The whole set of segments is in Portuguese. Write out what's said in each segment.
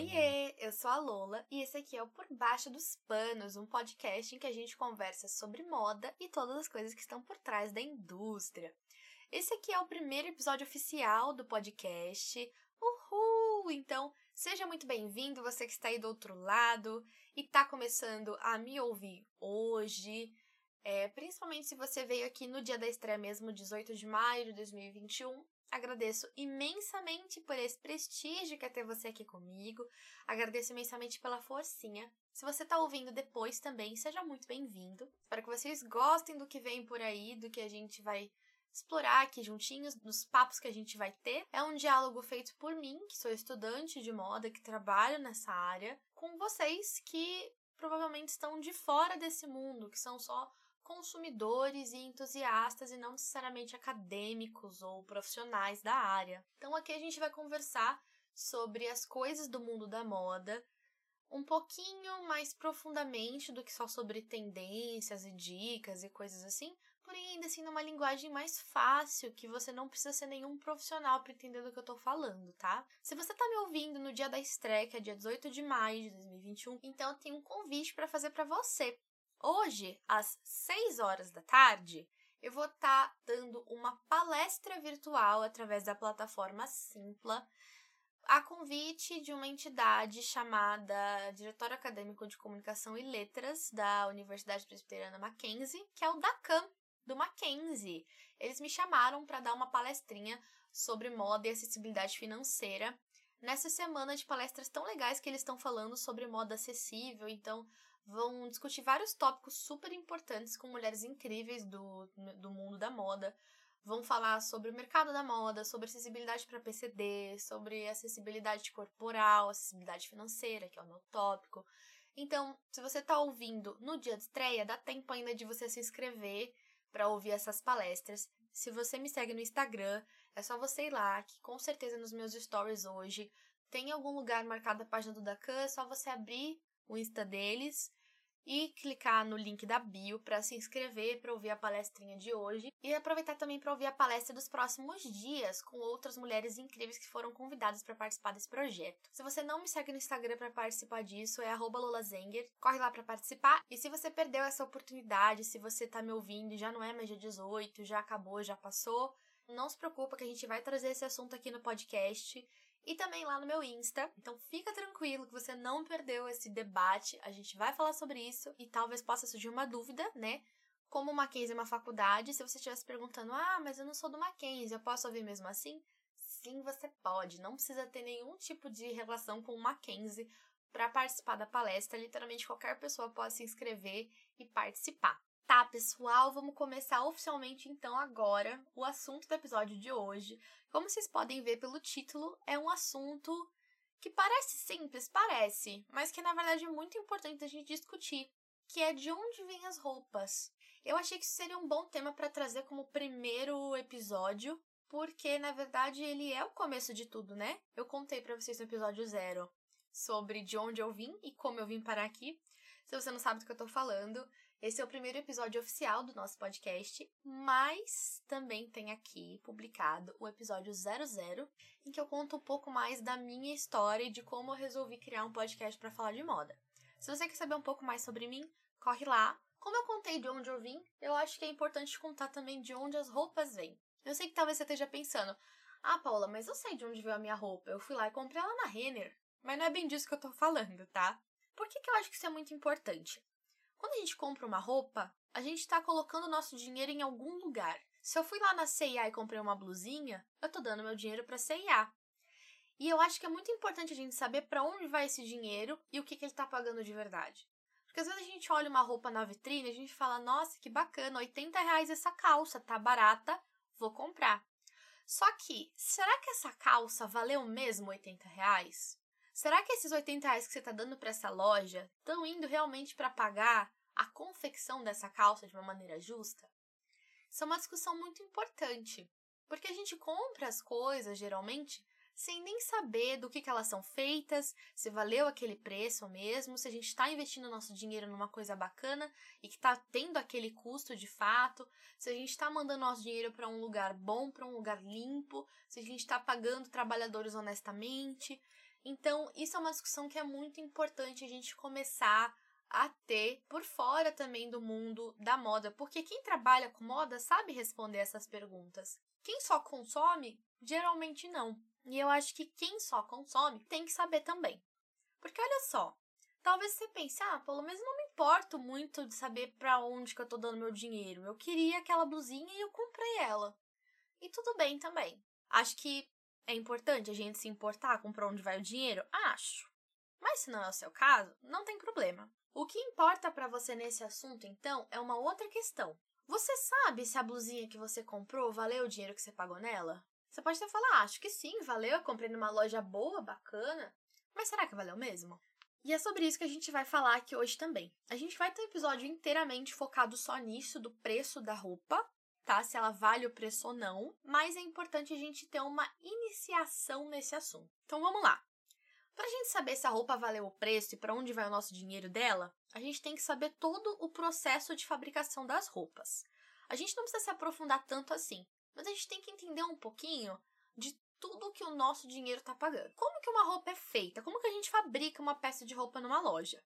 Oiê, eu sou a Lola e esse aqui é o Por Baixo dos Panos, um podcast em que a gente conversa sobre moda e todas as coisas que estão por trás da indústria. Esse aqui é o primeiro episódio oficial do podcast. Uhul! Então, seja muito bem-vindo, você que está aí do outro lado e está começando a me ouvir hoje. É, principalmente se você veio aqui no dia da estreia mesmo, 18 de maio de 2021. Agradeço imensamente por esse prestígio que é ter você aqui comigo. Agradeço imensamente pela forcinha. Se você está ouvindo depois também, seja muito bem-vindo. Espero que vocês gostem do que vem por aí, do que a gente vai explorar aqui juntinhos, nos papos que a gente vai ter. É um diálogo feito por mim, que sou estudante de moda, que trabalho nessa área, com vocês que provavelmente estão de fora desse mundo, que são só consumidores e entusiastas e não necessariamente acadêmicos ou profissionais da área. Então aqui a gente vai conversar sobre as coisas do mundo da moda, um pouquinho mais profundamente do que só sobre tendências e dicas e coisas assim, porém ainda assim numa linguagem mais fácil, que você não precisa ser nenhum profissional para entender do que eu tô falando, tá? Se você tá me ouvindo no dia da estreia, que é dia 18 de maio de 2021, então eu tenho um convite para fazer para você. Hoje, às 6 horas da tarde, eu vou estar tá dando uma palestra virtual através da plataforma Simpla, a convite de uma entidade chamada Diretório Acadêmico de Comunicação e Letras da Universidade Presbiteriana Mackenzie, que é o DACAM, do Mackenzie. Eles me chamaram para dar uma palestrinha sobre moda e acessibilidade financeira nessa semana de palestras tão legais que eles estão falando sobre moda acessível. Então, vão discutir vários tópicos super importantes com mulheres incríveis do, do mundo da moda. Vão falar sobre o mercado da moda, sobre acessibilidade para PCD, sobre acessibilidade corporal, acessibilidade financeira, que é o meu tópico. Então, se você está ouvindo no dia de estreia, dá tempo ainda de você se inscrever para ouvir essas palestras. Se você me segue no Instagram, é só você ir lá, que com certeza nos meus stories hoje tem algum lugar marcado a página do Dacan, é só você abrir o Insta deles e clicar no link da bio para se inscrever para ouvir a palestrinha de hoje e aproveitar também para ouvir a palestra dos próximos dias com outras mulheres incríveis que foram convidadas para participar desse projeto. Se você não me segue no Instagram para participar disso, é @lolazenger. Corre lá para participar. E se você perdeu essa oportunidade, se você está me ouvindo e já não é mais dia 18, já acabou, já passou, não se preocupa que a gente vai trazer esse assunto aqui no podcast e também lá no meu Insta. Então fica tranquilo que você não perdeu esse debate. A gente vai falar sobre isso e talvez possa surgir uma dúvida, né? Como o Mackenzie é uma faculdade, se você estivesse perguntando: "Ah, mas eu não sou do Mackenzie, eu posso ouvir mesmo assim?" Sim, você pode. Não precisa ter nenhum tipo de relação com o Mackenzie para participar da palestra. Literalmente qualquer pessoa pode se inscrever e participar. Tá, pessoal, vamos começar oficialmente então agora o assunto do episódio de hoje. Como vocês podem ver pelo título, é um assunto que parece simples, parece, mas que na verdade é muito importante a gente discutir, que é de onde vêm as roupas. Eu achei que isso seria um bom tema para trazer como primeiro episódio, porque na verdade ele é o começo de tudo, né? Eu contei para vocês no episódio zero sobre de onde eu vim e como eu vim parar aqui. Se você não sabe do que eu tô falando, esse é o primeiro episódio oficial do nosso podcast, mas também tem aqui publicado o episódio 00, em que eu conto um pouco mais da minha história e de como eu resolvi criar um podcast para falar de moda. Se você quer saber um pouco mais sobre mim, corre lá. Como eu contei de onde eu vim, eu acho que é importante contar também de onde as roupas vêm. Eu sei que talvez você esteja pensando: "Ah, Paula, mas eu sei de onde veio a minha roupa. Eu fui lá e comprei ela na Renner". Mas não é bem disso que eu tô falando, tá? Por que, que eu acho que isso é muito importante? Quando a gente compra uma roupa, a gente está colocando nosso dinheiro em algum lugar. Se eu fui lá na CIA e comprei uma blusinha, eu estou dando meu dinheiro para a CIA. E eu acho que é muito importante a gente saber para onde vai esse dinheiro e o que, que ele está pagando de verdade. Porque às vezes a gente olha uma roupa na vitrine e a gente fala, nossa, que bacana, 80 reais essa calça, tá barata, vou comprar. Só que, será que essa calça valeu mesmo 80 reais? Será que esses 80 reais que você está dando para essa loja estão indo realmente para pagar a confecção dessa calça de uma maneira justa? Isso é uma discussão muito importante, porque a gente compra as coisas geralmente sem nem saber do que, que elas são feitas, se valeu aquele preço mesmo, se a gente está investindo nosso dinheiro numa coisa bacana e que está tendo aquele custo de fato, se a gente está mandando nosso dinheiro para um lugar bom, para um lugar limpo, se a gente está pagando trabalhadores honestamente. Então, isso é uma discussão que é muito importante a gente começar a ter por fora também do mundo da moda, porque quem trabalha com moda sabe responder essas perguntas. Quem só consome, geralmente não. E eu acho que quem só consome tem que saber também. Porque olha só, talvez você pense, ah, pelo menos não me importo muito de saber para onde que eu tô dando meu dinheiro. Eu queria aquela blusinha e eu comprei ela. E tudo bem também. Acho que é importante a gente se importar com para onde vai o dinheiro? Acho. Mas se não é o seu caso, não tem problema. O que importa para você nesse assunto, então, é uma outra questão. Você sabe se a blusinha que você comprou valeu o dinheiro que você pagou nela? Você pode até falar, ah, acho que sim, valeu, eu comprei numa loja boa, bacana. Mas será que valeu mesmo? E é sobre isso que a gente vai falar aqui hoje também. A gente vai ter um episódio inteiramente focado só nisso, do preço da roupa, tá? Se ela vale o preço ou não, mas é importante a gente ter uma iniciação nesse assunto. Então vamos lá. Para a gente saber se a roupa valeu o preço e para onde vai o nosso dinheiro dela, a gente tem que saber todo o processo de fabricação das roupas. A gente não precisa se aprofundar tanto assim, mas a gente tem que entender um pouquinho de tudo que o nosso dinheiro está pagando. Como que uma roupa é feita? Como que a gente fabrica uma peça de roupa numa loja?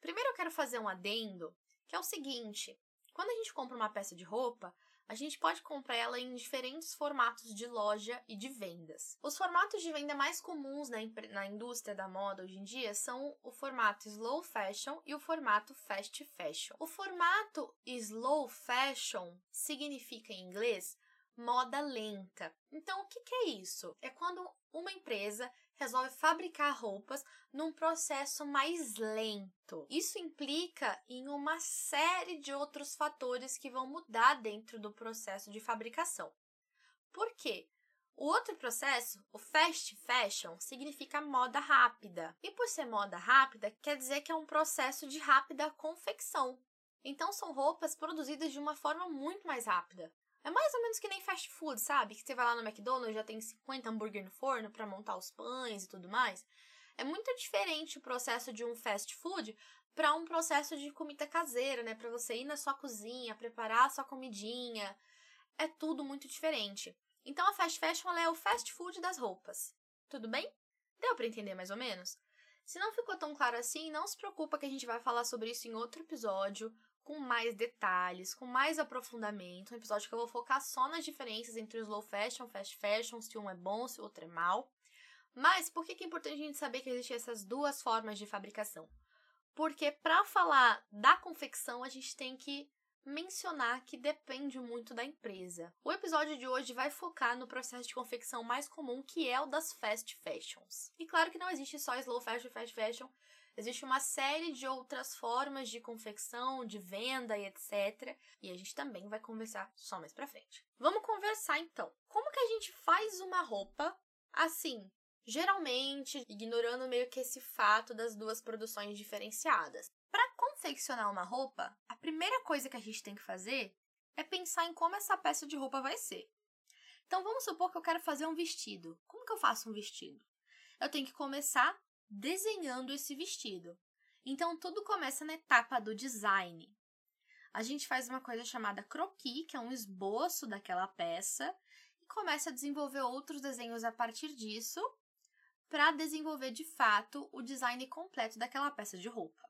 Primeiro eu quero fazer um adendo, que é o seguinte: quando a gente compra uma peça de roupa, a gente pode comprar ela em diferentes formatos de loja e de vendas. Os formatos de venda mais comuns na, na indústria da moda hoje em dia são o formato slow fashion e o formato fast fashion. O formato slow fashion significa em inglês moda lenta. Então, o que, que é isso? É quando uma empresa resolve fabricar roupas num processo mais lento. Isso implica em uma série de outros fatores que vão mudar dentro do processo de fabricação. Por quê? O outro processo, o fast fashion, significa moda rápida. E por ser moda rápida, quer dizer que é um processo de rápida confecção. Então são roupas produzidas de uma forma muito mais rápida. É mais ou menos que nem fast food, sabe? Que você vai lá no McDonald's já tem 50 hambúrguer no forno para montar os pães e tudo mais. É muito diferente o processo de um fast food para um processo de comida caseira, né? Para você ir na sua cozinha, preparar a sua comidinha. É tudo muito diferente. Então a fast fashion é o fast food das roupas. Tudo bem? Deu para entender mais ou menos? Se não ficou tão claro assim, não se preocupa que a gente vai falar sobre isso em outro episódio com mais detalhes, com mais aprofundamento. Um episódio que eu vou focar só nas diferenças entre o slow fashion, fast fashion, se um é bom, se o outro é mal. Mas por que é importante a gente saber que existem essas duas formas de fabricação? Porque para falar da confecção, a gente tem que mencionar que depende muito da empresa. O episódio de hoje vai focar no processo de confecção mais comum, que é o das fast fashions. E claro que não existe só slow fashion e fast fashion, Existe uma série de outras formas de confecção, de venda e etc. E a gente também vai conversar só mais pra frente. Vamos conversar então. Como que a gente faz uma roupa assim? Geralmente, ignorando meio que esse fato das duas produções diferenciadas. Para confeccionar uma roupa, a primeira coisa que a gente tem que fazer é pensar em como essa peça de roupa vai ser. Então vamos supor que eu quero fazer um vestido. Como que eu faço um vestido? Eu tenho que começar desenhando esse vestido. Então, tudo começa na etapa do design. A gente faz uma coisa chamada croquis, que é um esboço daquela peça, e começa a desenvolver outros desenhos a partir disso, para desenvolver de fato o design completo daquela peça de roupa.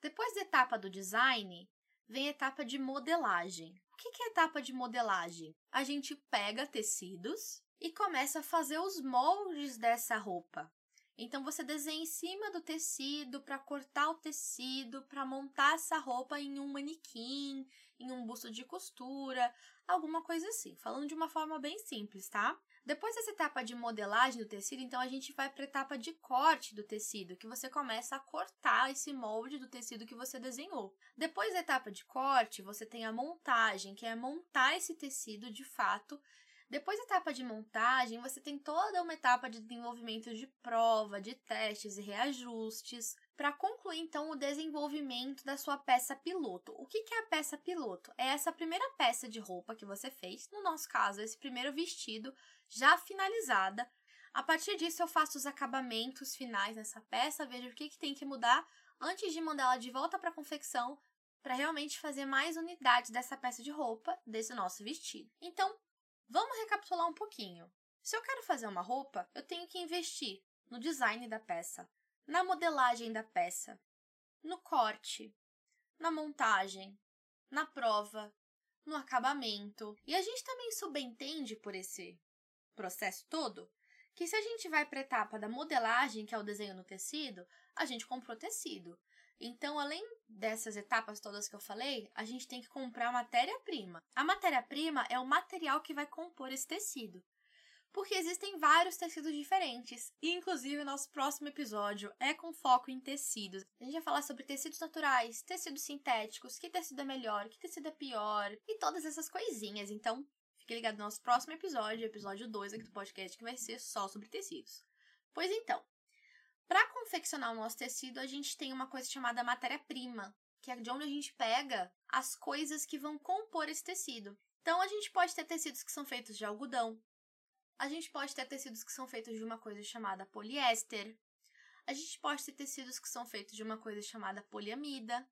Depois da etapa do design, vem a etapa de modelagem. O que é a etapa de modelagem? A gente pega tecidos e começa a fazer os moldes dessa roupa. Então você desenha em cima do tecido para cortar o tecido, para montar essa roupa em um manequim, em um busto de costura, alguma coisa assim, falando de uma forma bem simples, tá? Depois dessa etapa de modelagem do tecido, então a gente vai para a etapa de corte do tecido, que você começa a cortar esse molde do tecido que você desenhou. Depois da etapa de corte, você tem a montagem, que é montar esse tecido de fato depois da etapa de montagem, você tem toda uma etapa de desenvolvimento de prova, de testes e reajustes, para concluir então o desenvolvimento da sua peça piloto. O que é a peça piloto? É essa primeira peça de roupa que você fez, no nosso caso, esse primeiro vestido já finalizada. A partir disso, eu faço os acabamentos finais nessa peça, vejo o que, que tem que mudar antes de mandá-la de volta para a confecção para realmente fazer mais unidades dessa peça de roupa, desse nosso vestido. Então, Vamos recapitular um pouquinho. Se eu quero fazer uma roupa, eu tenho que investir no design da peça, na modelagem da peça, no corte, na montagem, na prova, no acabamento. E a gente também subentende por esse processo todo que se a gente vai para a etapa da modelagem, que é o desenho no tecido, a gente comprou tecido. Então, além dessas etapas todas que eu falei, a gente tem que comprar matéria-prima. A matéria-prima é o material que vai compor esse tecido. Porque existem vários tecidos diferentes. E, inclusive, o nosso próximo episódio é com foco em tecidos. A gente vai falar sobre tecidos naturais, tecidos sintéticos, que tecido é melhor, que tecido é pior, e todas essas coisinhas. Então, fique ligado no nosso próximo episódio, episódio 2 aqui do podcast, que vai ser só sobre tecidos. Pois então, para confeccionar o nosso tecido, a gente tem uma coisa chamada matéria-prima, que é de onde a gente pega as coisas que vão compor esse tecido. Então, a gente pode ter tecidos que são feitos de algodão, a gente pode ter tecidos que são feitos de uma coisa chamada poliéster, a gente pode ter tecidos que são feitos de uma coisa chamada poliamida,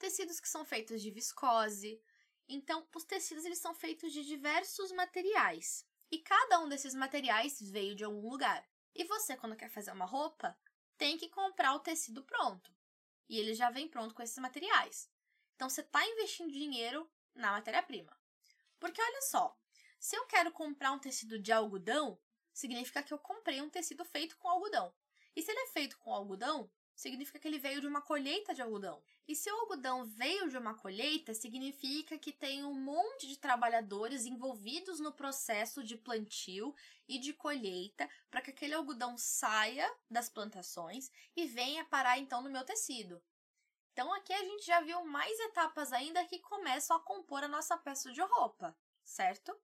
tecidos que são feitos de viscose. Então, os tecidos eles são feitos de diversos materiais, e cada um desses materiais veio de algum lugar. E você, quando quer fazer uma roupa, tem que comprar o tecido pronto. E ele já vem pronto com esses materiais. Então você está investindo dinheiro na matéria-prima. Porque olha só, se eu quero comprar um tecido de algodão, significa que eu comprei um tecido feito com algodão. E se ele é feito com algodão, significa que ele veio de uma colheita de algodão. E se o algodão veio de uma colheita, significa que tem um monte de trabalhadores envolvidos no processo de plantio e de colheita para que aquele algodão saia das plantações e venha parar então no meu tecido. Então aqui a gente já viu mais etapas ainda que começam a compor a nossa peça de roupa, certo?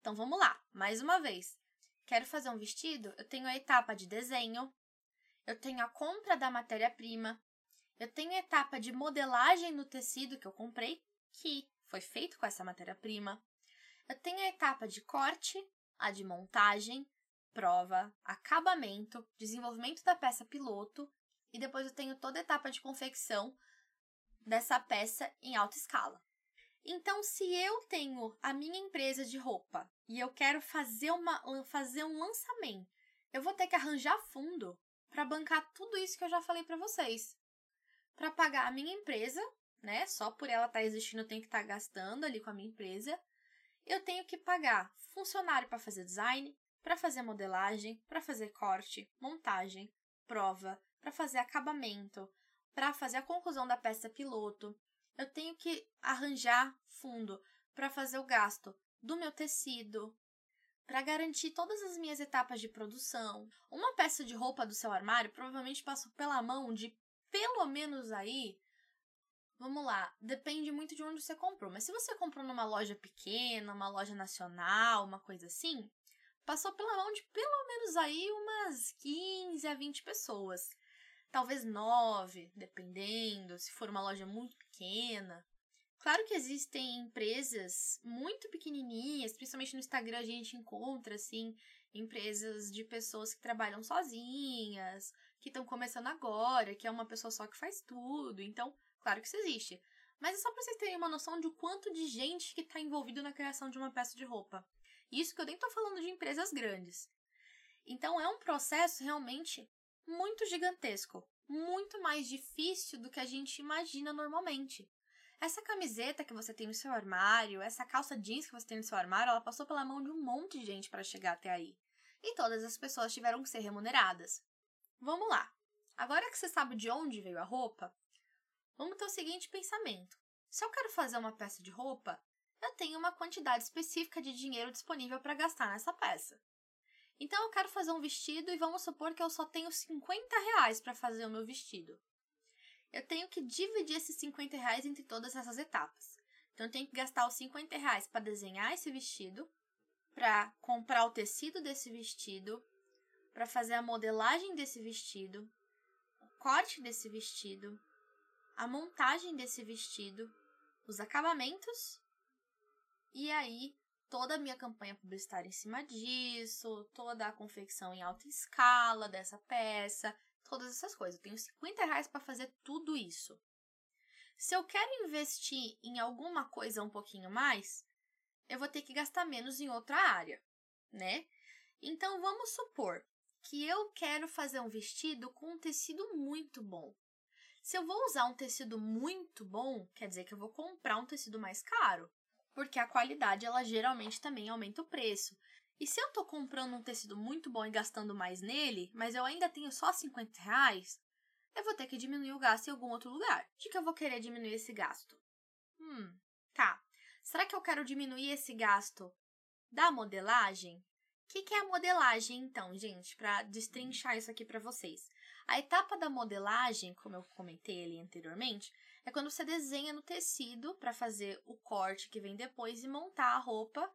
Então vamos lá, mais uma vez. Quero fazer um vestido? Eu tenho a etapa de desenho, eu tenho a compra da matéria-prima, eu tenho a etapa de modelagem no tecido que eu comprei, que foi feito com essa matéria-prima. Eu tenho a etapa de corte, a de montagem, prova, acabamento, desenvolvimento da peça piloto e depois eu tenho toda a etapa de confecção dessa peça em alta escala. Então, se eu tenho a minha empresa de roupa e eu quero fazer, uma, fazer um lançamento, eu vou ter que arranjar fundo para bancar tudo isso que eu já falei para vocês. Para pagar a minha empresa, né? Só por ela estar tá existindo, eu tenho que estar tá gastando ali com a minha empresa. Eu tenho que pagar funcionário para fazer design, para fazer modelagem, para fazer corte, montagem, prova, para fazer acabamento, para fazer a conclusão da peça piloto. Eu tenho que arranjar fundo para fazer o gasto do meu tecido, para garantir todas as minhas etapas de produção. Uma peça de roupa do seu armário provavelmente passou pela mão de pelo menos aí. Vamos lá, depende muito de onde você comprou, mas se você comprou numa loja pequena, uma loja nacional, uma coisa assim, passou pela mão de pelo menos aí umas 15 a 20 pessoas. Talvez 9, dependendo, se for uma loja muito pequena. Claro que existem empresas muito pequenininhas, principalmente no Instagram a gente encontra assim empresas de pessoas que trabalham sozinhas, que estão começando agora, que é uma pessoa só que faz tudo. Então, claro que isso existe. Mas é só para vocês terem uma noção de quanto de gente que está envolvido na criação de uma peça de roupa. Isso que eu nem estou falando de empresas grandes. Então é um processo realmente muito gigantesco, muito mais difícil do que a gente imagina normalmente. Essa camiseta que você tem no seu armário, essa calça jeans que você tem no seu armário, ela passou pela mão de um monte de gente para chegar até aí. E todas as pessoas tiveram que ser remuneradas. Vamos lá. Agora que você sabe de onde veio a roupa, vamos ter o seguinte pensamento: se eu quero fazer uma peça de roupa, eu tenho uma quantidade específica de dinheiro disponível para gastar nessa peça. Então eu quero fazer um vestido e vamos supor que eu só tenho 50 reais para fazer o meu vestido eu tenho que dividir esses 50 reais entre todas essas etapas. Então, eu tenho que gastar os 50 reais para desenhar esse vestido, para comprar o tecido desse vestido, para fazer a modelagem desse vestido, o corte desse vestido, a montagem desse vestido, os acabamentos e aí toda a minha campanha publicitária em cima disso, toda a confecção em alta escala dessa peça, todas essas coisas. Eu tenho 50 reais para fazer tudo isso. Se eu quero investir em alguma coisa um pouquinho mais, eu vou ter que gastar menos em outra área, né? Então vamos supor que eu quero fazer um vestido com um tecido muito bom. Se eu vou usar um tecido muito bom, quer dizer que eu vou comprar um tecido mais caro, porque a qualidade ela geralmente também aumenta o preço. E se eu estou comprando um tecido muito bom e gastando mais nele, mas eu ainda tenho só 50 reais, eu vou ter que diminuir o gasto em algum outro lugar. De que eu vou querer diminuir esse gasto? Hum, tá. Será que eu quero diminuir esse gasto da modelagem? O que, que é a modelagem, então, gente? Para destrinchar isso aqui para vocês. A etapa da modelagem, como eu comentei ali anteriormente, é quando você desenha no tecido para fazer o corte que vem depois e montar a roupa,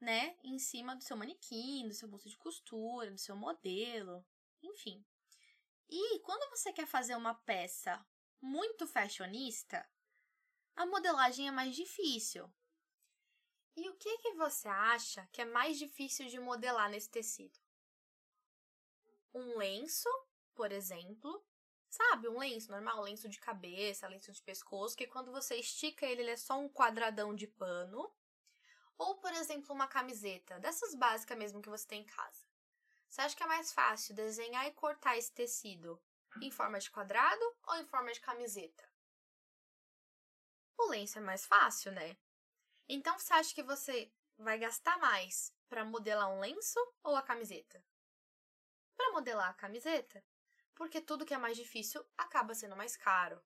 né, em cima do seu manequim, do seu bolso de costura, do seu modelo, enfim. E quando você quer fazer uma peça muito fashionista, a modelagem é mais difícil. E o que, que você acha que é mais difícil de modelar nesse tecido? Um lenço, por exemplo. Sabe, um lenço normal, lenço de cabeça, lenço de pescoço, que quando você estica ele, ele é só um quadradão de pano. Ou, por exemplo, uma camiseta, dessas básicas mesmo que você tem em casa. Você acha que é mais fácil desenhar e cortar esse tecido em forma de quadrado ou em forma de camiseta? O lenço é mais fácil, né? Então você acha que você vai gastar mais para modelar um lenço ou a camiseta? Para modelar a camiseta, porque tudo que é mais difícil acaba sendo mais caro.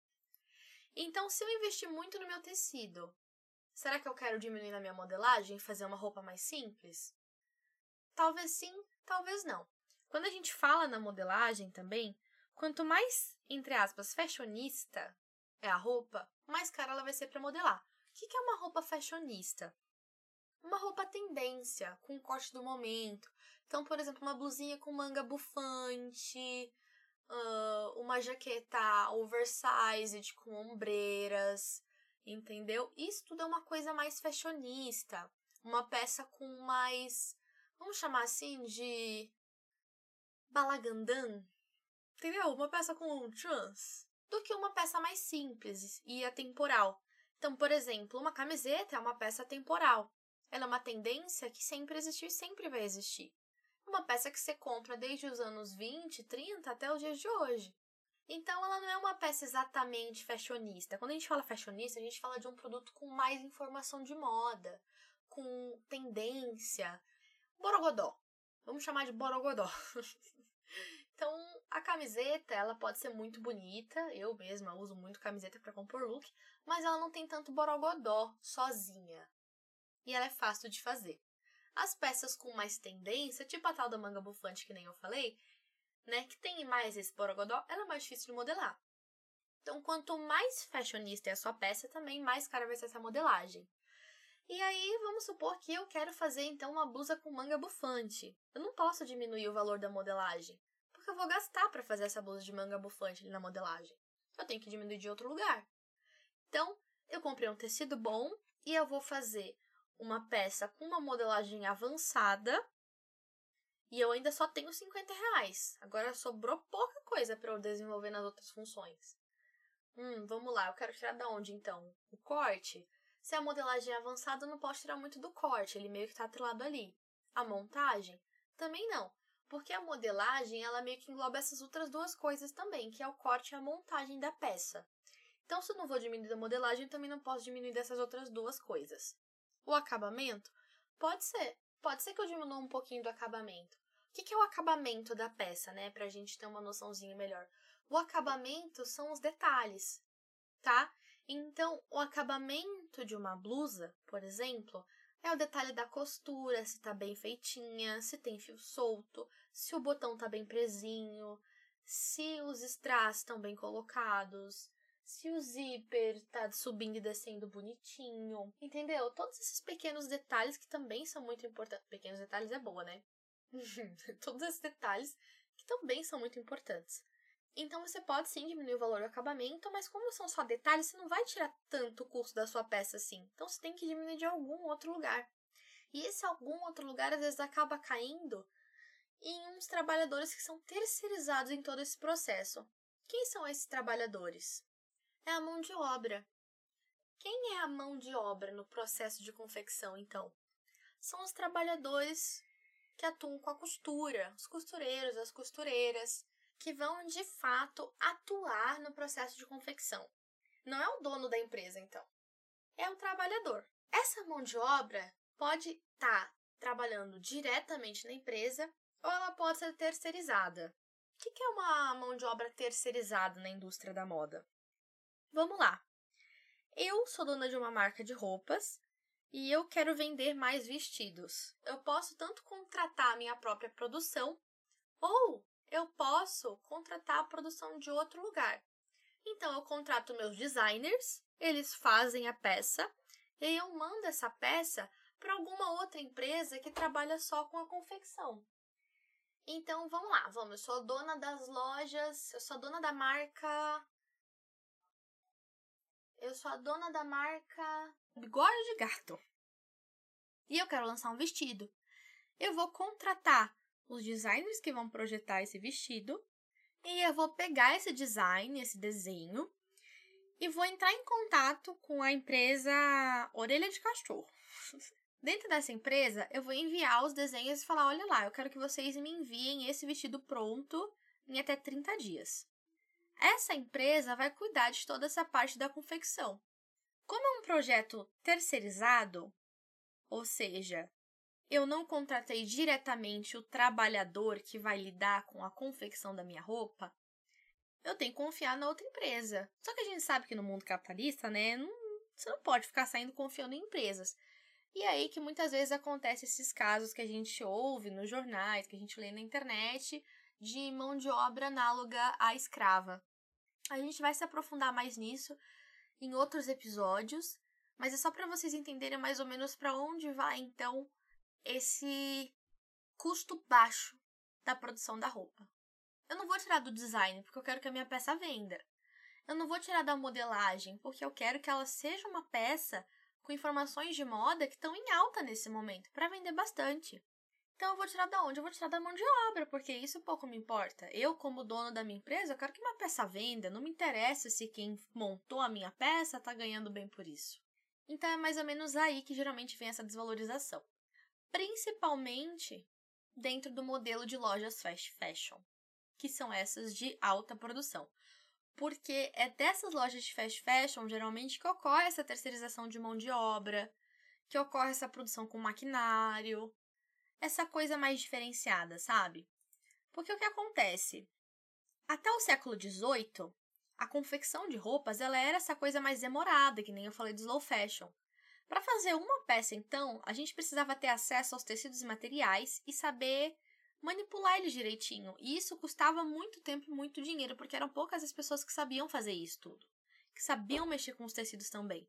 Então, se eu investir muito no meu tecido, será que eu quero diminuir na minha modelagem e fazer uma roupa mais simples? Talvez sim, talvez não. Quando a gente fala na modelagem também, quanto mais, entre aspas, fashionista é a roupa, mais cara ela vai ser para modelar. O que é uma roupa fashionista? Uma roupa tendência, com corte do momento. Então, por exemplo, uma blusinha com manga bufante, uma jaqueta oversized com ombreiras, entendeu? Isso tudo é uma coisa mais fashionista. Uma peça com mais, vamos chamar assim, de balagandã, entendeu? Uma peça com trans, do que uma peça mais simples e atemporal. Então, por exemplo, uma camiseta é uma peça temporal. Ela é uma tendência que sempre existiu e sempre vai existir. Uma peça que você compra desde os anos 20, 30 até os dias de hoje. Então, ela não é uma peça exatamente fashionista. Quando a gente fala fashionista, a gente fala de um produto com mais informação de moda, com tendência. Borogodó. Vamos chamar de borogodó. então, a camiseta, ela pode ser muito bonita. Eu mesma uso muito camiseta para compor look mas ela não tem tanto borogodó sozinha. E ela é fácil de fazer. As peças com mais tendência, tipo a tal da manga bufante que nem eu falei, né, que tem mais esse borogodó, ela é mais difícil de modelar. Então, quanto mais fashionista é a sua peça, também mais cara vai ser essa modelagem. E aí, vamos supor que eu quero fazer então uma blusa com manga bufante. Eu não posso diminuir o valor da modelagem, porque eu vou gastar para fazer essa blusa de manga bufante na modelagem. Eu tenho que diminuir de outro lugar. Então, eu comprei um tecido bom e eu vou fazer uma peça com uma modelagem avançada e eu ainda só tenho 50 reais. Agora sobrou pouca coisa para eu desenvolver nas outras funções. Hum, vamos lá, eu quero tirar da onde então? O corte? Se a modelagem é avançada, eu não posso tirar muito do corte, ele meio que está atrelado ali. A montagem? Também não, porque a modelagem ela meio que engloba essas outras duas coisas também, que é o corte e a montagem da peça. Então, se eu não vou diminuir da modelagem, também não posso diminuir dessas outras duas coisas. O acabamento? Pode ser. Pode ser que eu diminua um pouquinho do acabamento. O que é o acabamento da peça, né? Pra gente ter uma noçãozinha melhor. O acabamento são os detalhes, tá? Então, o acabamento de uma blusa, por exemplo, é o detalhe da costura, se tá bem feitinha, se tem fio solto, se o botão tá bem presinho, se os strass estão bem colocados, se o zíper tá subindo e descendo bonitinho, entendeu? Todos esses pequenos detalhes que também são muito importantes. Pequenos detalhes é boa, né? Todos esses detalhes que também são muito importantes. Então você pode sim diminuir o valor do acabamento, mas como são só detalhes, você não vai tirar tanto o custo da sua peça assim. Então você tem que diminuir de algum outro lugar. E esse algum outro lugar às vezes acaba caindo em uns trabalhadores que são terceirizados em todo esse processo. Quem são esses trabalhadores? É a mão de obra. Quem é a mão de obra no processo de confecção, então? São os trabalhadores que atuam com a costura, os costureiros, as costureiras, que vão de fato atuar no processo de confecção. Não é o dono da empresa, então. É o trabalhador. Essa mão de obra pode estar tá trabalhando diretamente na empresa ou ela pode ser terceirizada. O que é uma mão de obra terceirizada na indústria da moda? Vamos lá. Eu sou dona de uma marca de roupas e eu quero vender mais vestidos. Eu posso tanto contratar a minha própria produção ou eu posso contratar a produção de outro lugar. Então eu contrato meus designers, eles fazem a peça e eu mando essa peça para alguma outra empresa que trabalha só com a confecção. Então vamos lá, vamos. Eu sou dona das lojas, eu sou dona da marca. Eu sou a dona da marca Bigode de Gato. E eu quero lançar um vestido. Eu vou contratar os designers que vão projetar esse vestido e eu vou pegar esse design, esse desenho e vou entrar em contato com a empresa Orelha de Cachorro. Dentro dessa empresa, eu vou enviar os desenhos e falar: olha lá, eu quero que vocês me enviem esse vestido pronto em até 30 dias. Essa empresa vai cuidar de toda essa parte da confecção. Como é um projeto terceirizado, ou seja, eu não contratei diretamente o trabalhador que vai lidar com a confecção da minha roupa, eu tenho que confiar na outra empresa. Só que a gente sabe que no mundo capitalista, né, não, você não pode ficar saindo confiando em empresas. E é aí que muitas vezes acontece esses casos que a gente ouve nos jornais, que a gente lê na internet, de mão de obra análoga à escrava. A gente vai se aprofundar mais nisso em outros episódios, mas é só para vocês entenderem mais ou menos para onde vai então esse custo baixo da produção da roupa. Eu não vou tirar do design porque eu quero que a minha peça venda. Eu não vou tirar da modelagem porque eu quero que ela seja uma peça com informações de moda que estão em alta nesse momento, para vender bastante. Então eu vou tirar da onde? Eu vou tirar da mão de obra, porque isso pouco me importa. Eu, como dono da minha empresa, eu quero que minha peça venda, não me interessa se quem montou a minha peça está ganhando bem por isso. Então é mais ou menos aí que geralmente vem essa desvalorização. Principalmente dentro do modelo de lojas fast fashion, que são essas de alta produção porque é dessas lojas de fast fashion, geralmente, que ocorre essa terceirização de mão de obra, que ocorre essa produção com maquinário, essa coisa mais diferenciada, sabe? Porque o que acontece? Até o século XVIII, a confecção de roupas ela era essa coisa mais demorada, que nem eu falei do slow fashion. Para fazer uma peça, então, a gente precisava ter acesso aos tecidos e materiais e saber manipular eles direitinho. E isso custava muito tempo e muito dinheiro, porque eram poucas as pessoas que sabiam fazer isso tudo, que sabiam mexer com os tecidos também.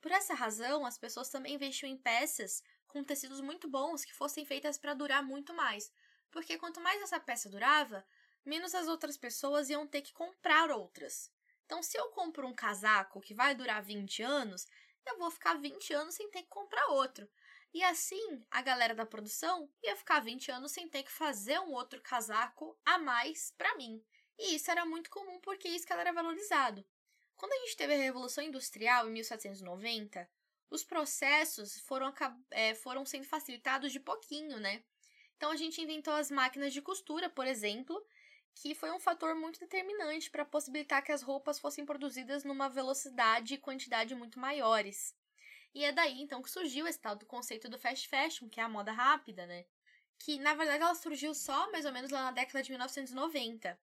Por essa razão, as pessoas também investiam em peças com tecidos muito bons que fossem feitas para durar muito mais, porque quanto mais essa peça durava, menos as outras pessoas iam ter que comprar outras. Então, se eu compro um casaco que vai durar 20 anos, eu vou ficar 20 anos sem ter que comprar outro. E assim, a galera da produção ia ficar 20 anos sem ter que fazer um outro casaco a mais para mim. E isso era muito comum porque isso que era valorizado. Quando a gente teve a Revolução Industrial em 1790, os processos foram, é, foram sendo facilitados de pouquinho, né? Então a gente inventou as máquinas de costura, por exemplo, que foi um fator muito determinante para possibilitar que as roupas fossem produzidas numa velocidade e quantidade muito maiores. E é daí então que surgiu esse tal do conceito do fast fashion, que é a moda rápida, né? Que na verdade ela surgiu só mais ou menos lá na década de 1990,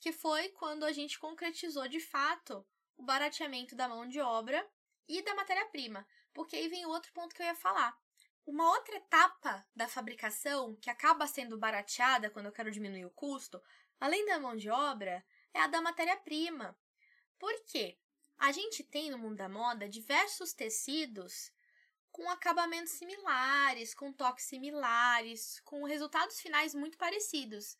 que foi quando a gente concretizou de fato o barateamento da mão de obra e da matéria-prima. Porque aí vem outro ponto que eu ia falar. Uma outra etapa da fabricação que acaba sendo barateada quando eu quero diminuir o custo, além da mão de obra, é a da matéria-prima. Por quê? A gente tem no mundo da moda diversos tecidos com acabamentos similares, com toques similares, com resultados finais muito parecidos,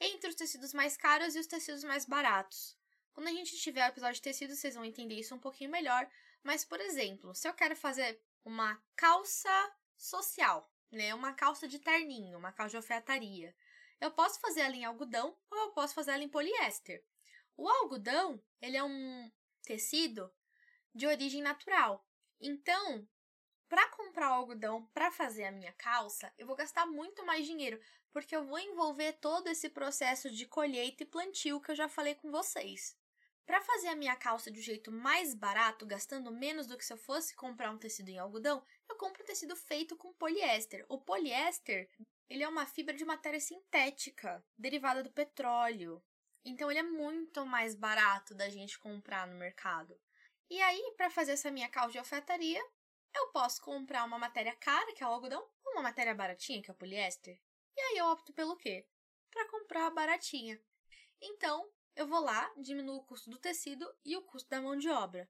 entre os tecidos mais caros e os tecidos mais baratos. Quando a gente tiver o episódio de tecidos, vocês vão entender isso um pouquinho melhor. Mas, por exemplo, se eu quero fazer uma calça social, né, uma calça de terninho, uma calça de alfaiataria, eu posso fazer ela em algodão ou eu posso fazer ela em poliéster. O algodão, ele é um tecido de origem natural. Então, Para comprar o algodão para fazer a minha calça, eu vou gastar muito mais dinheiro, porque eu vou envolver todo esse processo de colheita e plantio que eu já falei com vocês. Para fazer a minha calça de um jeito mais barato, gastando menos do que se eu fosse comprar um tecido em algodão, eu compro um tecido feito com poliéster. O poliéster, ele é uma fibra de matéria sintética, derivada do petróleo. Então ele é muito mais barato da gente comprar no mercado. E aí, para fazer essa minha calça de alfaiataria, eu posso comprar uma matéria cara, que é o algodão, ou uma matéria baratinha, que é o poliéster. E aí eu opto pelo quê? Para comprar a baratinha. Então, eu vou lá, diminuo o custo do tecido e o custo da mão de obra.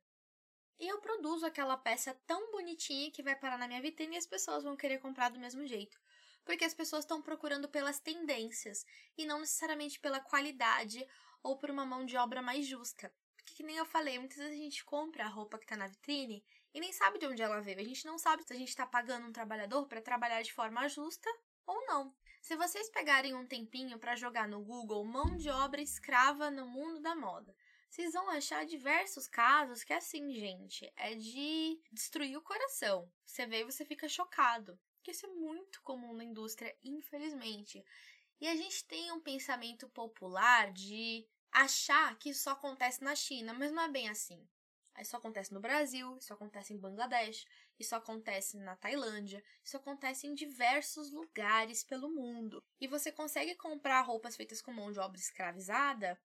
E eu produzo aquela peça tão bonitinha que vai parar na minha vitrine e as pessoas vão querer comprar do mesmo jeito. Porque as pessoas estão procurando pelas tendências e não necessariamente pela qualidade ou por uma mão de obra mais justa. Porque, que nem eu falei, muitas vezes a gente compra a roupa que está na vitrine e nem sabe de onde ela veio. A gente não sabe se a gente está pagando um trabalhador para trabalhar de forma justa ou não. Se vocês pegarem um tempinho para jogar no Google mão de obra escrava no mundo da moda, vocês vão achar diversos casos que, assim, gente, é de destruir o coração. Você vê e você fica chocado. Que isso é muito comum na indústria, infelizmente. E a gente tem um pensamento popular de achar que isso só acontece na China, mas não é bem assim. Isso acontece no Brasil, isso acontece em Bangladesh, isso acontece na Tailândia, isso acontece em diversos lugares pelo mundo. E você consegue comprar roupas feitas com mão de obra escravizada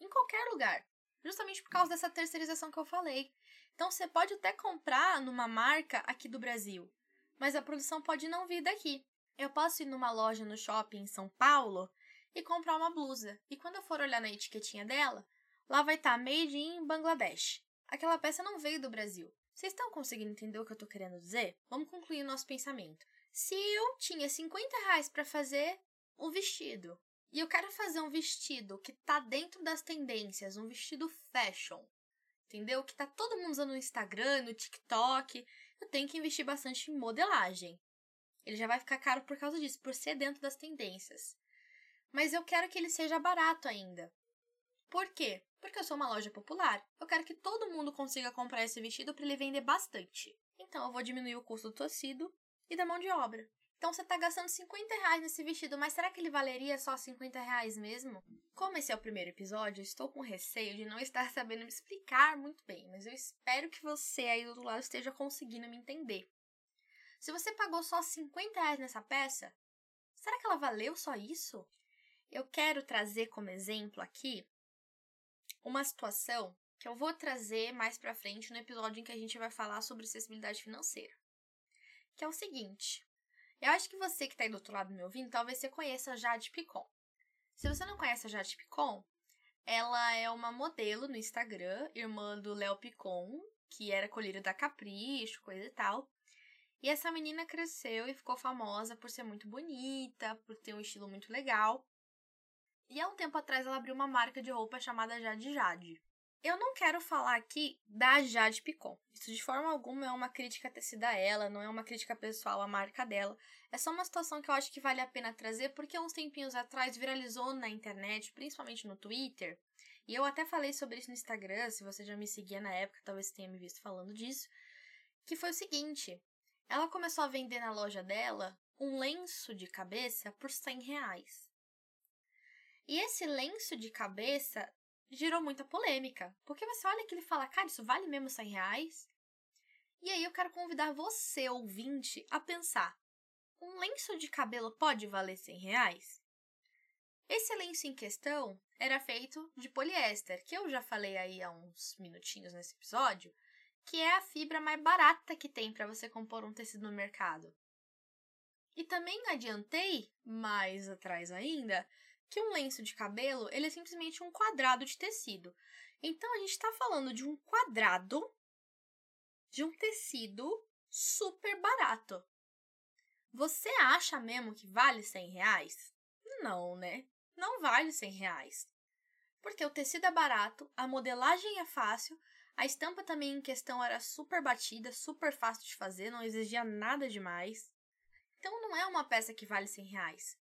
em qualquer lugar, justamente por causa dessa terceirização que eu falei. Então você pode até comprar numa marca aqui do Brasil, mas a produção pode não vir daqui. Eu posso ir numa loja no shopping em São Paulo e comprar uma blusa, e quando eu for olhar na etiquetinha dela, lá vai estar tá Made in Bangladesh. Aquela peça não veio do Brasil. Vocês estão conseguindo entender o que eu estou querendo dizer? Vamos concluir o nosso pensamento. Se eu tinha 50 reais para fazer um vestido e eu quero fazer um vestido que tá dentro das tendências, um vestido fashion, entendeu? Que tá todo mundo usando no Instagram, no TikTok, eu tenho que investir bastante em modelagem. Ele já vai ficar caro por causa disso, por ser dentro das tendências. Mas eu quero que ele seja barato ainda. Por quê? Porque eu sou uma loja popular. Eu quero que todo mundo consiga comprar esse vestido para ele vender bastante. Então eu vou diminuir o custo do tecido e da mão de obra. Então você está gastando 50 reais nesse vestido, mas será que ele valeria só 50 reais mesmo? Como esse é o primeiro episódio, eu estou com receio de não estar sabendo me explicar muito bem, mas eu espero que você aí do outro lado esteja conseguindo me entender. Se você pagou só 50 reais nessa peça, será que ela valeu só isso? Eu quero trazer como exemplo aqui uma situação que eu vou trazer mais para frente no episódio em que a gente vai falar sobre acessibilidade financeira. Que é o seguinte: eu acho que você que está aí do outro lado me ouvindo, talvez você conheça a Jade Picon. Se você não conhece a Jade Picon, ela é uma modelo no Instagram, irmã do Léo Picon, que era colírio da Capricho, coisa e tal. E essa menina cresceu e ficou famosa por ser muito bonita, por ter um estilo muito legal. E há um tempo atrás ela abriu uma marca de roupa chamada Jade Jade. Eu não quero falar aqui da Jade Picon. Isso de forma alguma é uma crítica tecida a ela, não é uma crítica pessoal à marca dela. É só uma situação que eu acho que vale a pena trazer, porque uns tempinhos atrás viralizou na internet, principalmente no Twitter. E eu até falei sobre isso no Instagram, se você já me seguia na época, talvez tenha me visto falando disso. Que foi o seguinte: ela começou a vender na loja dela um lenço de cabeça por 100 reais. E esse lenço de cabeça gerou muita polêmica. Porque você olha que ele fala, cara, isso vale mesmo 100 reais? E aí eu quero convidar você, ouvinte, a pensar: um lenço de cabelo pode valer 100 reais? Esse lenço em questão era feito de poliéster, que eu já falei aí há uns minutinhos nesse episódio, que é a fibra mais barata que tem para você compor um tecido no mercado. E também adiantei, mais atrás ainda, que um lenço de cabelo ele é simplesmente um quadrado de tecido. Então a gente está falando de um quadrado de um tecido super barato. Você acha mesmo que vale 100 reais? Não, né? Não vale 100 reais. Porque o tecido é barato, a modelagem é fácil, a estampa também em questão era super batida, super fácil de fazer, não exigia nada demais. Então não é uma peça que vale 100 reais.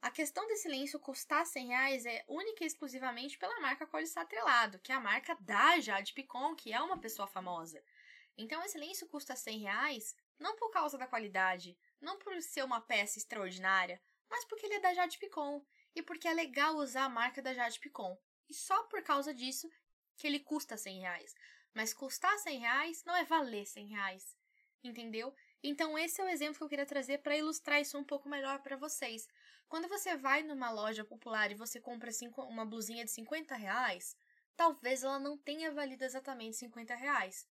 A questão desse lenço custar 100 reais é única e exclusivamente pela marca a qual ele está atrelado, que é a marca da Jade Picon, que é uma pessoa famosa. Então, esse lenço custa 100 reais Não por causa da qualidade, não por ser uma peça extraordinária, mas porque ele é da Jade Picon e porque é legal usar a marca da Jade Picon. E só por causa disso que ele custa 100 reais. Mas custar 100 reais não é valer 100 reais. Entendeu? Então, esse é o exemplo que eu queria trazer para ilustrar isso um pouco melhor para vocês. Quando você vai numa loja popular e você compra uma blusinha de 50 reais, talvez ela não tenha valido exatamente 50 reais.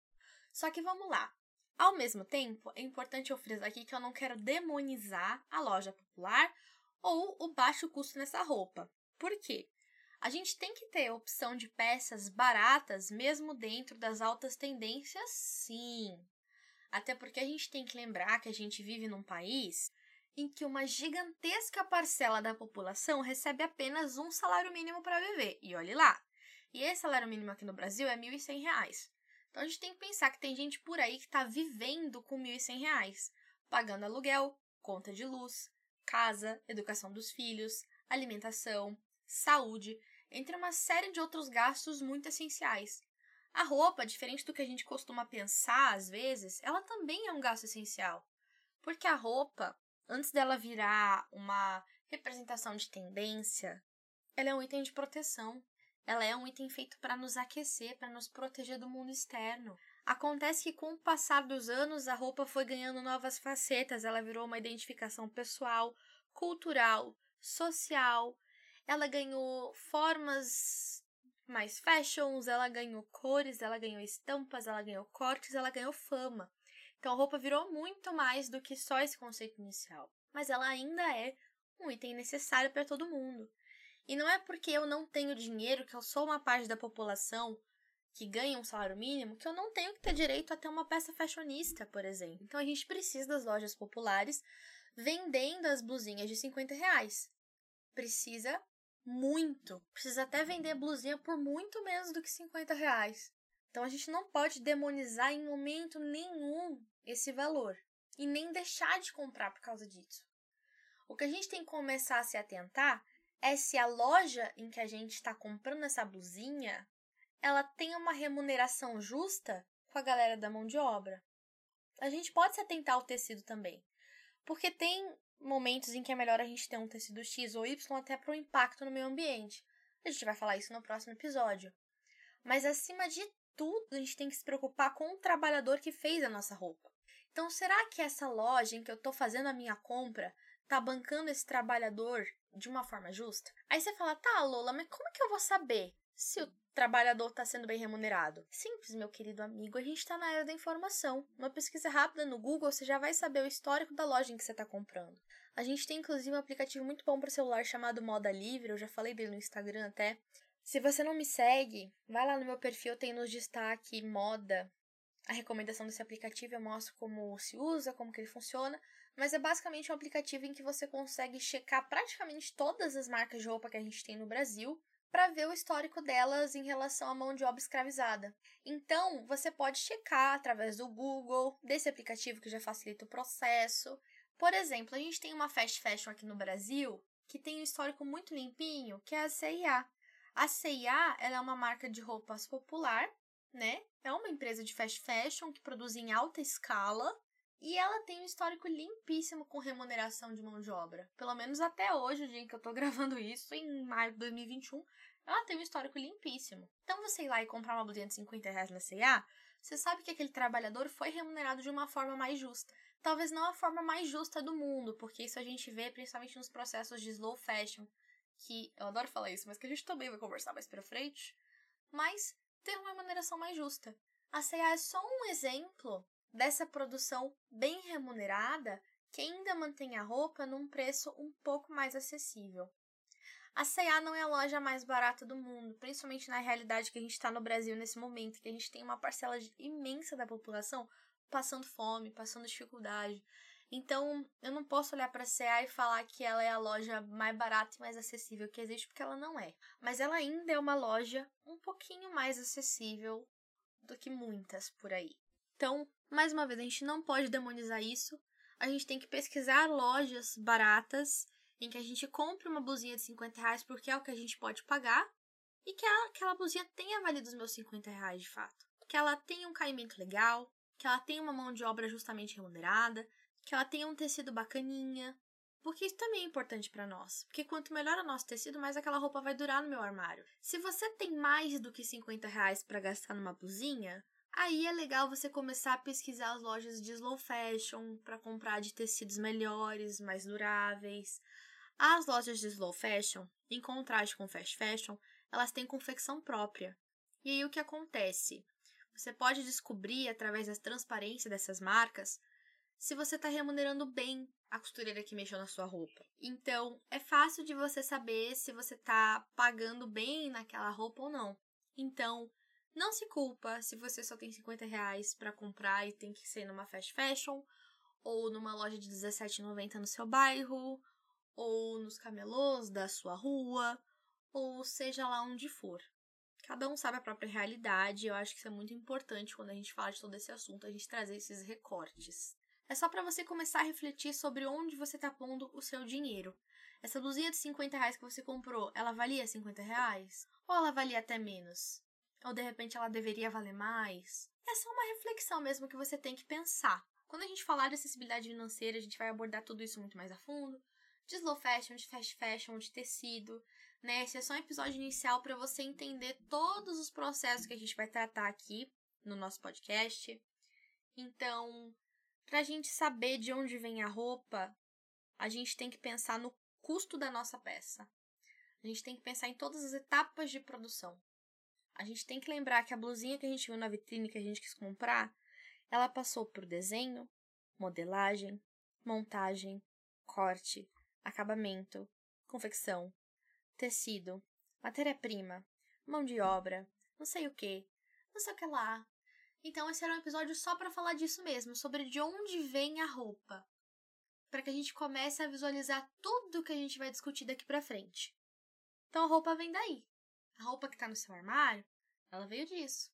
Só que vamos lá. Ao mesmo tempo, é importante eu frisar aqui que eu não quero demonizar a loja popular ou o baixo custo nessa roupa. Por quê? A gente tem que ter opção de peças baratas mesmo dentro das altas tendências, sim. Até porque a gente tem que lembrar que a gente vive num país em que uma gigantesca parcela da população recebe apenas um salário mínimo para viver. E olhe lá. E esse salário mínimo aqui no Brasil é R$ 1.100. Então a gente tem que pensar que tem gente por aí que está vivendo com R$ 1.100, pagando aluguel, conta de luz, casa, educação dos filhos, alimentação, saúde, entre uma série de outros gastos muito essenciais. A roupa, diferente do que a gente costuma pensar às vezes, ela também é um gasto essencial. Porque a roupa, antes dela virar uma representação de tendência, ela é um item de proteção. Ela é um item feito para nos aquecer, para nos proteger do mundo externo. Acontece que com o passar dos anos a roupa foi ganhando novas facetas, ela virou uma identificação pessoal, cultural, social. Ela ganhou formas mais fashions, ela ganhou cores, ela ganhou estampas, ela ganhou cortes, ela ganhou fama. Então a roupa virou muito mais do que só esse conceito inicial. Mas ela ainda é um item necessário para todo mundo. E não é porque eu não tenho dinheiro, que eu sou uma parte da população que ganha um salário mínimo, que eu não tenho que ter direito a ter uma peça fashionista, por exemplo. Então a gente precisa das lojas populares vendendo as blusinhas de 50 reais. Precisa muito. Precisa até vender blusinha por muito menos do que 50 reais. Então a gente não pode demonizar em momento nenhum esse valor. E nem deixar de comprar por causa disso. O que a gente tem que começar a se atentar é se a loja em que a gente está comprando essa blusinha ela tem uma remuneração justa com a galera da mão de obra. A gente pode se atentar ao tecido também, porque tem momentos em que é melhor a gente ter um tecido X ou Y até para o impacto no meio ambiente. A gente vai falar isso no próximo episódio. Mas acima de tudo, a gente tem que se preocupar com o trabalhador que fez a nossa roupa. Então, será que essa loja em que eu estou fazendo a minha compra tá bancando esse trabalhador de uma forma justa? Aí você fala, tá, Lola, mas como que eu vou saber se o trabalhador está sendo bem remunerado? Simples, meu querido amigo, a gente está na era da informação. Uma pesquisa rápida no Google, você já vai saber o histórico da loja em que você está comprando. A gente tem inclusive um aplicativo muito bom para celular chamado Moda Livre, eu já falei dele no Instagram até. Se você não me segue, vai lá no meu perfil, tem nos destaque moda. A recomendação desse aplicativo eu mostro como se usa, como que ele funciona mas é basicamente um aplicativo em que você consegue checar praticamente todas as marcas de roupa que a gente tem no Brasil para ver o histórico delas em relação à mão de obra escravizada. Então, você pode checar através do Google, desse aplicativo que já facilita o processo. Por exemplo, a gente tem uma fast fashion aqui no Brasil que tem um histórico muito limpinho, que é a CIA. A CIA é uma marca de roupas popular, né? É uma empresa de fast fashion que produz em alta escala e ela tem um histórico limpíssimo com remuneração de mão de obra. Pelo menos até hoje, o dia em que eu tô gravando isso, em maio de 2021, ela tem um histórico limpíssimo. Então, você ir lá e comprar uma blusinha de 50 reais na C&A, você sabe que aquele trabalhador foi remunerado de uma forma mais justa. Talvez não a forma mais justa do mundo, porque isso a gente vê principalmente nos processos de slow fashion, que eu adoro falar isso, mas que a gente também vai conversar mais pra frente. Mas ter uma remuneração mais justa. A C&A é só um exemplo dessa produção bem remunerada que ainda mantém a roupa num preço um pouco mais acessível. A C&A não é a loja mais barata do mundo, principalmente na realidade que a gente está no Brasil nesse momento, que a gente tem uma parcela imensa da população passando fome, passando dificuldade. Então, eu não posso olhar para a C&A e falar que ela é a loja mais barata e mais acessível que existe, porque ela não é. Mas ela ainda é uma loja um pouquinho mais acessível do que muitas por aí. Então, mais uma vez, a gente não pode demonizar isso. A gente tem que pesquisar lojas baratas em que a gente compre uma blusinha de 50 reais porque é o que a gente pode pagar e que aquela blusinha tenha valido os meus 50 reais de fato. Que ela tenha um caimento legal, que ela tenha uma mão de obra justamente remunerada, que ela tenha um tecido bacaninha, porque isso também é importante para nós. Porque quanto melhor o nosso tecido, mais aquela roupa vai durar no meu armário. Se você tem mais do que 50 reais para gastar numa blusinha, aí é legal você começar a pesquisar as lojas de slow fashion para comprar de tecidos melhores, mais duráveis. As lojas de slow fashion, em contraste com fast fashion, elas têm confecção própria. E aí o que acontece? Você pode descobrir através da transparência dessas marcas se você está remunerando bem a costureira que mexeu na sua roupa. Então, é fácil de você saber se você está pagando bem naquela roupa ou não. Então, não se culpa se você só tem 50 reais para comprar e tem que ser numa fast fashion, ou numa loja de R$17,90 no seu bairro, ou nos camelôs da sua rua, ou seja lá onde for. Cada um sabe a própria realidade, eu acho que isso é muito importante quando a gente fala de todo esse assunto, a gente trazer esses recortes. É só para você começar a refletir sobre onde você está pondo o seu dinheiro. Essa blusinha de 50 reais que você comprou, ela valia 50 reais? Ou ela valia até menos? Ou de repente ela deveria valer mais? É só uma reflexão mesmo que você tem que pensar. Quando a gente falar de acessibilidade financeira, a gente vai abordar tudo isso muito mais a fundo. De slow fashion, de fast fashion, de tecido, né? Esse é só um episódio inicial para você entender todos os processos que a gente vai tratar aqui no nosso podcast. Então, para a gente saber de onde vem a roupa, a gente tem que pensar no custo da nossa peça. A gente tem que pensar em todas as etapas de produção. A gente tem que lembrar que a blusinha que a gente viu na vitrine que a gente quis comprar, ela passou por desenho, modelagem, montagem, corte, acabamento, confecção, tecido, matéria-prima, mão de obra, não sei o que, não sei o que lá, então esse era um episódio só para falar disso mesmo, sobre de onde vem a roupa, para que a gente comece a visualizar tudo que a gente vai discutir daqui para frente. Então a roupa vem daí. A roupa que tá no seu armário, ela veio disso.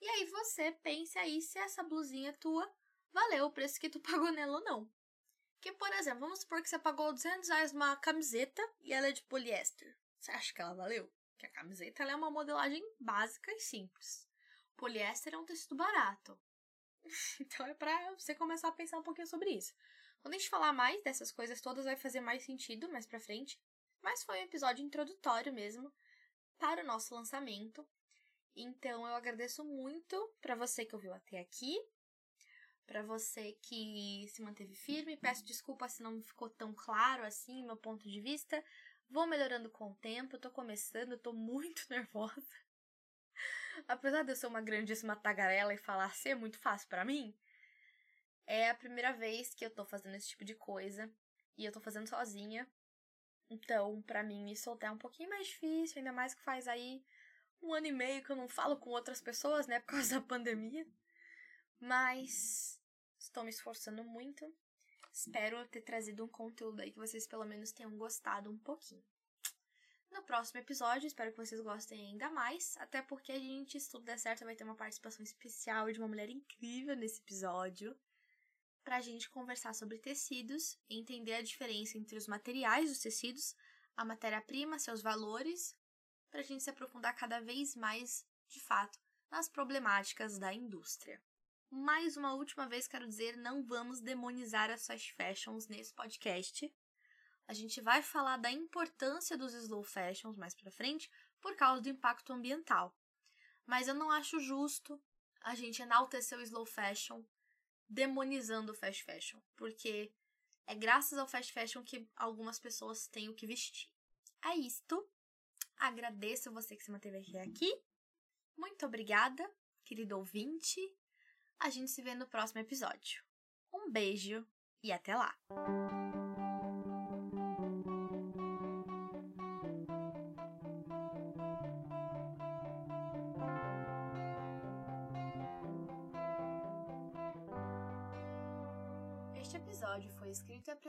E aí você pense aí se essa blusinha tua valeu o preço que tu pagou nela ou não. Que, por exemplo, vamos supor que você pagou 200 reais numa camiseta e ela é de poliéster. Você acha que ela valeu? Que a camiseta é uma modelagem básica e simples poliéster é um tecido barato. então é pra você começar a pensar um pouquinho sobre isso. Quando a gente falar mais dessas coisas todas, vai fazer mais sentido mais pra frente. Mas foi um episódio introdutório mesmo para o nosso lançamento. Então eu agradeço muito para você que ouviu até aqui, para você que se manteve firme. Peço desculpa se não ficou tão claro assim meu ponto de vista. Vou melhorando com o tempo, tô começando, tô muito nervosa. Apesar de eu ser uma grandíssima tagarela e falar ser muito fácil para mim, é a primeira vez que eu tô fazendo esse tipo de coisa e eu tô fazendo sozinha. Então, para mim, me soltar é um pouquinho mais difícil, ainda mais que faz aí um ano e meio que eu não falo com outras pessoas, né, por causa da pandemia. Mas estou me esforçando muito. Espero ter trazido um conteúdo aí que vocês pelo menos tenham gostado um pouquinho no próximo episódio. Espero que vocês gostem ainda mais. Até porque a gente, se tudo der certo, vai ter uma participação especial de uma mulher incrível nesse episódio. Pra gente conversar sobre tecidos e entender a diferença entre os materiais dos tecidos, a matéria-prima, seus valores, pra gente se aprofundar cada vez mais, de fato, nas problemáticas da indústria. Mais uma última vez quero dizer, não vamos demonizar as fast fashions nesse podcast. A gente vai falar da importância dos slow fashions mais para frente por causa do impacto ambiental. Mas eu não acho justo a gente enaltecer o slow fashion demonizando o fast fashion, porque é graças ao fast fashion que algumas pessoas têm o que vestir. É isto. Agradeço você que se manteve aqui. Muito obrigada, querido ouvinte. A gente se vê no próximo episódio. Um beijo e até lá!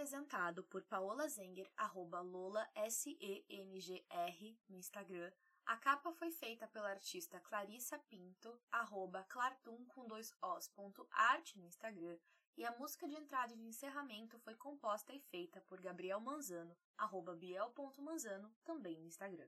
Apresentado por Paola Zenger, arroba Lola S-E-N-G-R no Instagram. A capa foi feita pela artista Clarissa Pinto, arroba Clartum com dois os, ponto, arte no Instagram. E a música de entrada e de encerramento foi composta e feita por Gabriel Manzano, arroba biel.manzano, também no Instagram.